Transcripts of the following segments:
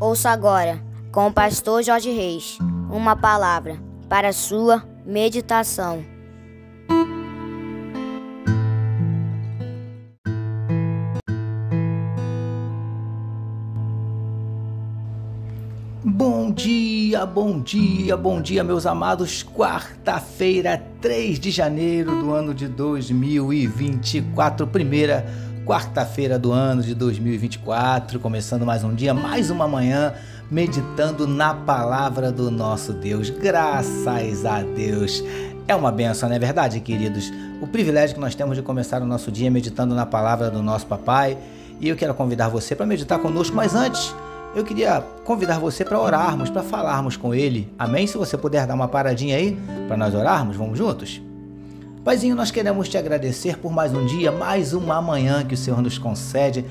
Ouça agora, com o pastor Jorge Reis, uma palavra para sua meditação. Bom dia, bom dia, bom dia, meus amados. Quarta-feira, 3 de janeiro do ano de 2024, primeira quarta-feira do ano de 2024, começando mais um dia, mais uma manhã, meditando na palavra do nosso Deus. Graças a Deus. É uma benção, não é verdade, queridos? O privilégio que nós temos de começar o nosso dia meditando na palavra do nosso papai. E eu quero convidar você para meditar conosco, mas antes, eu queria convidar você para orarmos, para falarmos com ele. Amém? Se você puder dar uma paradinha aí para nós orarmos, vamos juntos? Paizinho, nós queremos te agradecer por mais um dia, mais uma manhã que o Senhor nos concede.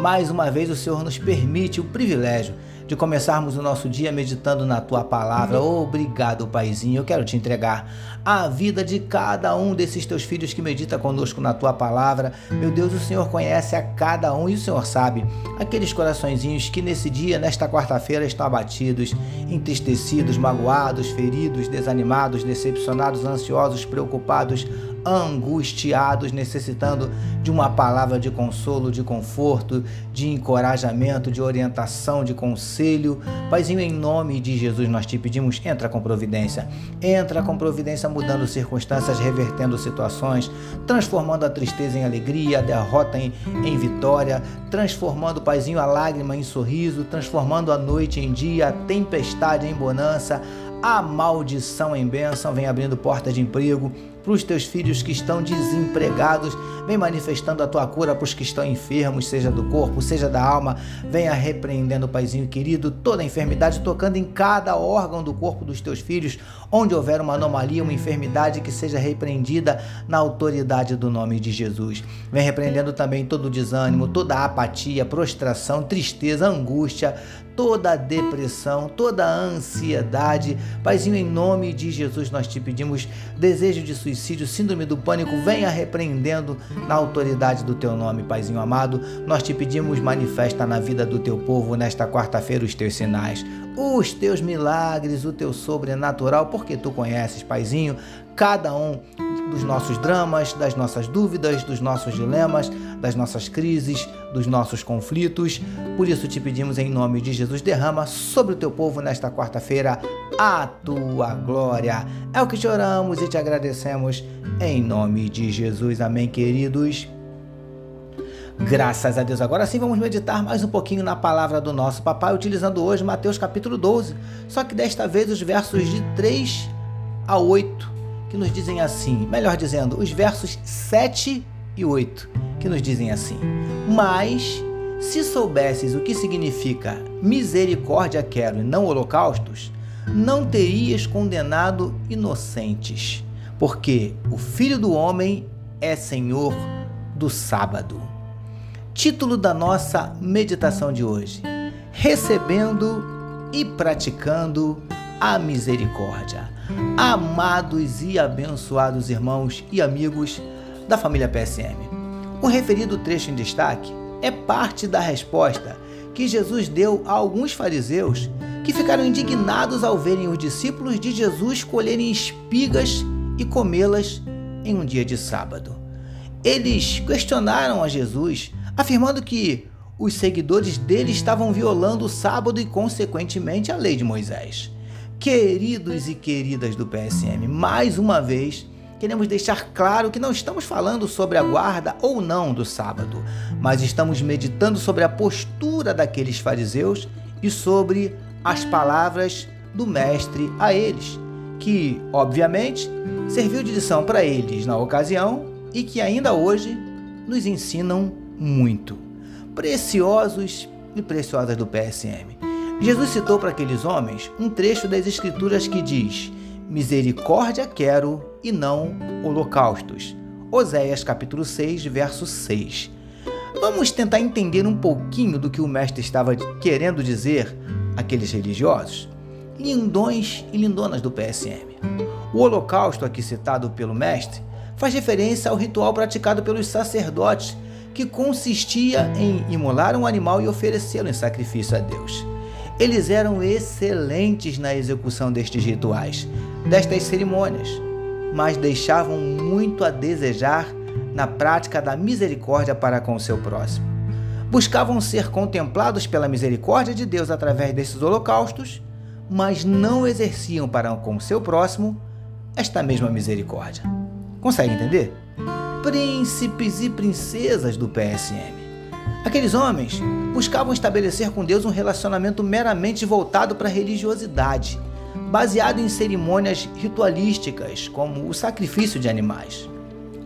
Mais uma vez o Senhor nos permite o privilégio de começarmos o nosso dia meditando na tua palavra. Obrigado, Paizinho. Eu quero te entregar a vida de cada um desses teus filhos que medita conosco na tua palavra. Meu Deus, o Senhor conhece a cada um e o Senhor sabe aqueles coraçõezinhos que nesse dia, nesta quarta-feira, estão abatidos, entristecidos, magoados, feridos, desanimados, decepcionados, ansiosos, preocupados, angustiados, necessitando de uma palavra de consolo, de conforto, de encorajamento, de orientação, de conselho. Paizinho, em nome de Jesus, nós te pedimos, entra com providência. Entra com providência, mudando circunstâncias, revertendo situações, transformando a tristeza em alegria, a derrota em, em vitória, transformando, Paizinho, a lágrima em sorriso, transformando a noite em dia, a tempestade em bonança, a maldição em bênção, vem abrindo porta de emprego para os teus filhos que estão desempregados, vem manifestando a tua cura para os que estão enfermos, seja do corpo, seja da alma, venha repreendendo, Paizinho querido, toda a enfermidade, tocando em cada órgão do corpo dos teus filhos, onde houver uma anomalia, uma enfermidade que seja repreendida na autoridade do nome de Jesus. Vem repreendendo também todo o desânimo, toda a apatia, prostração, tristeza, angústia, toda a depressão, toda a ansiedade. Paizinho, em nome de Jesus, nós te pedimos desejo de suicídio, síndrome do pânico, venha repreendendo na autoridade do teu nome, Paizinho amado. Nós te pedimos, manifesta na vida do teu povo nesta quarta-feira os teus sinais, os teus milagres, o teu sobrenatural, porque tu conheces, Paizinho, cada um dos nossos dramas, das nossas dúvidas, dos nossos dilemas, das nossas crises, dos nossos conflitos. Por isso te pedimos em nome de Jesus, derrama sobre o teu povo nesta quarta-feira a tua glória. É o que te oramos e te agradecemos em nome de Jesus. Amém, queridos. Graças a Deus. Agora sim vamos meditar mais um pouquinho na palavra do nosso papai, utilizando hoje Mateus capítulo 12, só que desta vez os versos de 3 a 8 que nos dizem assim, melhor dizendo, os versos 7 e 8, que nos dizem assim: Mas se soubesses o que significa misericórdia quero e não holocaustos, não terias condenado inocentes, porque o Filho do Homem é Senhor do sábado. Título da nossa meditação de hoje: Recebendo e praticando a misericórdia. Amados e abençoados irmãos e amigos da família PSM, o referido trecho em destaque é parte da resposta que Jesus deu a alguns fariseus que ficaram indignados ao verem os discípulos de Jesus colherem espigas e comê-las em um dia de sábado. Eles questionaram a Jesus, afirmando que os seguidores dele estavam violando o sábado e, consequentemente, a lei de Moisés. Queridos e queridas do PSM, mais uma vez queremos deixar claro que não estamos falando sobre a guarda ou não do sábado, mas estamos meditando sobre a postura daqueles fariseus e sobre as palavras do Mestre a eles, que, obviamente, serviu de lição para eles na ocasião e que ainda hoje nos ensinam muito. Preciosos e preciosas do PSM. Jesus citou para aqueles homens um trecho das Escrituras que diz: Misericórdia quero e não holocaustos. Oséias capítulo 6, verso 6. Vamos tentar entender um pouquinho do que o mestre estava querendo dizer àqueles religiosos? Lindões e lindonas do PSM. O holocausto aqui citado pelo mestre faz referência ao ritual praticado pelos sacerdotes, que consistia em imolar um animal e oferecê-lo em sacrifício a Deus. Eles eram excelentes na execução destes rituais, destas cerimônias, mas deixavam muito a desejar na prática da misericórdia para com o seu próximo. Buscavam ser contemplados pela misericórdia de Deus através desses holocaustos, mas não exerciam para com o seu próximo esta mesma misericórdia. Consegue entender? Príncipes e princesas do PSM. Aqueles homens buscavam estabelecer com Deus um relacionamento meramente voltado para a religiosidade, baseado em cerimônias ritualísticas, como o sacrifício de animais.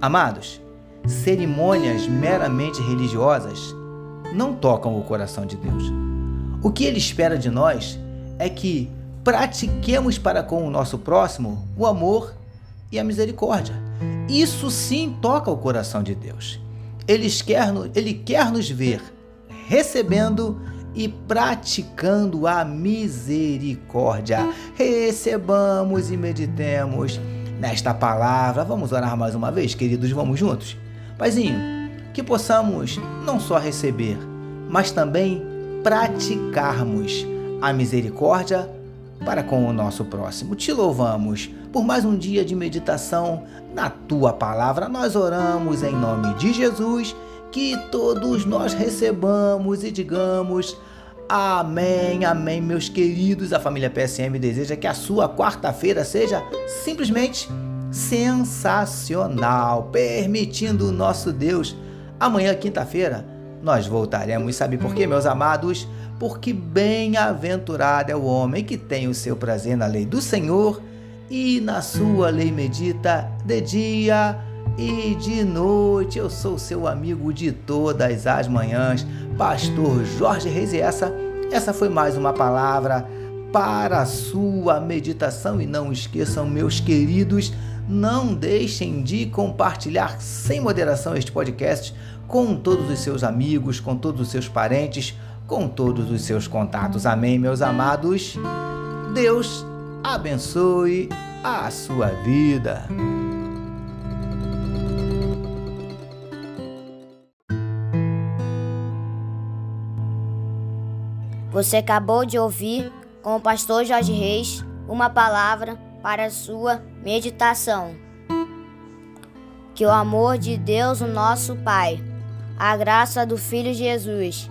Amados, cerimônias meramente religiosas não tocam o coração de Deus. O que ele espera de nós é que pratiquemos para com o nosso próximo o amor e a misericórdia. Isso sim toca o coração de Deus. Ele quer, ele quer nos ver recebendo e praticando a misericórdia. Recebamos e meditemos nesta palavra. Vamos orar mais uma vez, queridos, vamos juntos. Paizinho, que possamos não só receber, mas também praticarmos a misericórdia para com o nosso próximo. Te louvamos por mais um dia de meditação na tua palavra. Nós oramos em nome de Jesus, que todos nós recebamos e digamos amém, amém, meus queridos. A família PSM deseja que a sua quarta-feira seja simplesmente sensacional, permitindo o nosso Deus. Amanhã, quinta-feira, nós voltaremos. Sabe por quê, meus amados? Porque bem-aventurado é o homem que tem o seu prazer na lei do Senhor e na sua lei medita de dia e de noite. Eu sou seu amigo de todas as manhãs, Pastor Jorge Reis, e essa, essa foi mais uma palavra para a sua meditação. E não esqueçam, meus queridos, não deixem de compartilhar sem moderação este podcast com todos os seus amigos, com todos os seus parentes, com todos os seus contatos. Amém, meus amados? Deus abençoe a sua vida. Você acabou de ouvir com o pastor Jorge Reis uma palavra para a sua meditação. Que o amor de Deus, o nosso Pai, a graça do Filho Jesus